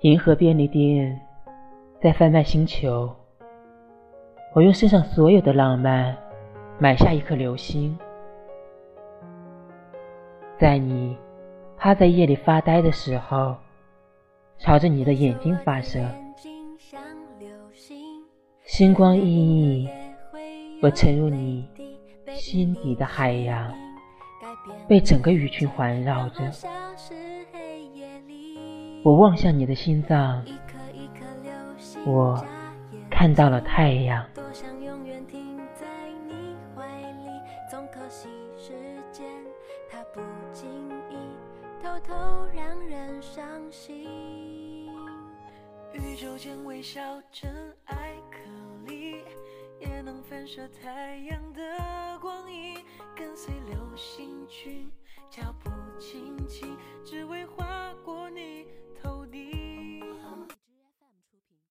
银河便利店在贩卖星球，我用身上所有的浪漫买下一颗流星，在你趴在夜里发呆的时候，朝着你的眼睛发射，星光熠熠，我沉入你心底的海洋，被整个鱼群环绕着。我望向你的心脏，我看到了太阳。宇宙间微笑尘埃颗粒，也能反射太阳的光影，跟随流星群，脚步，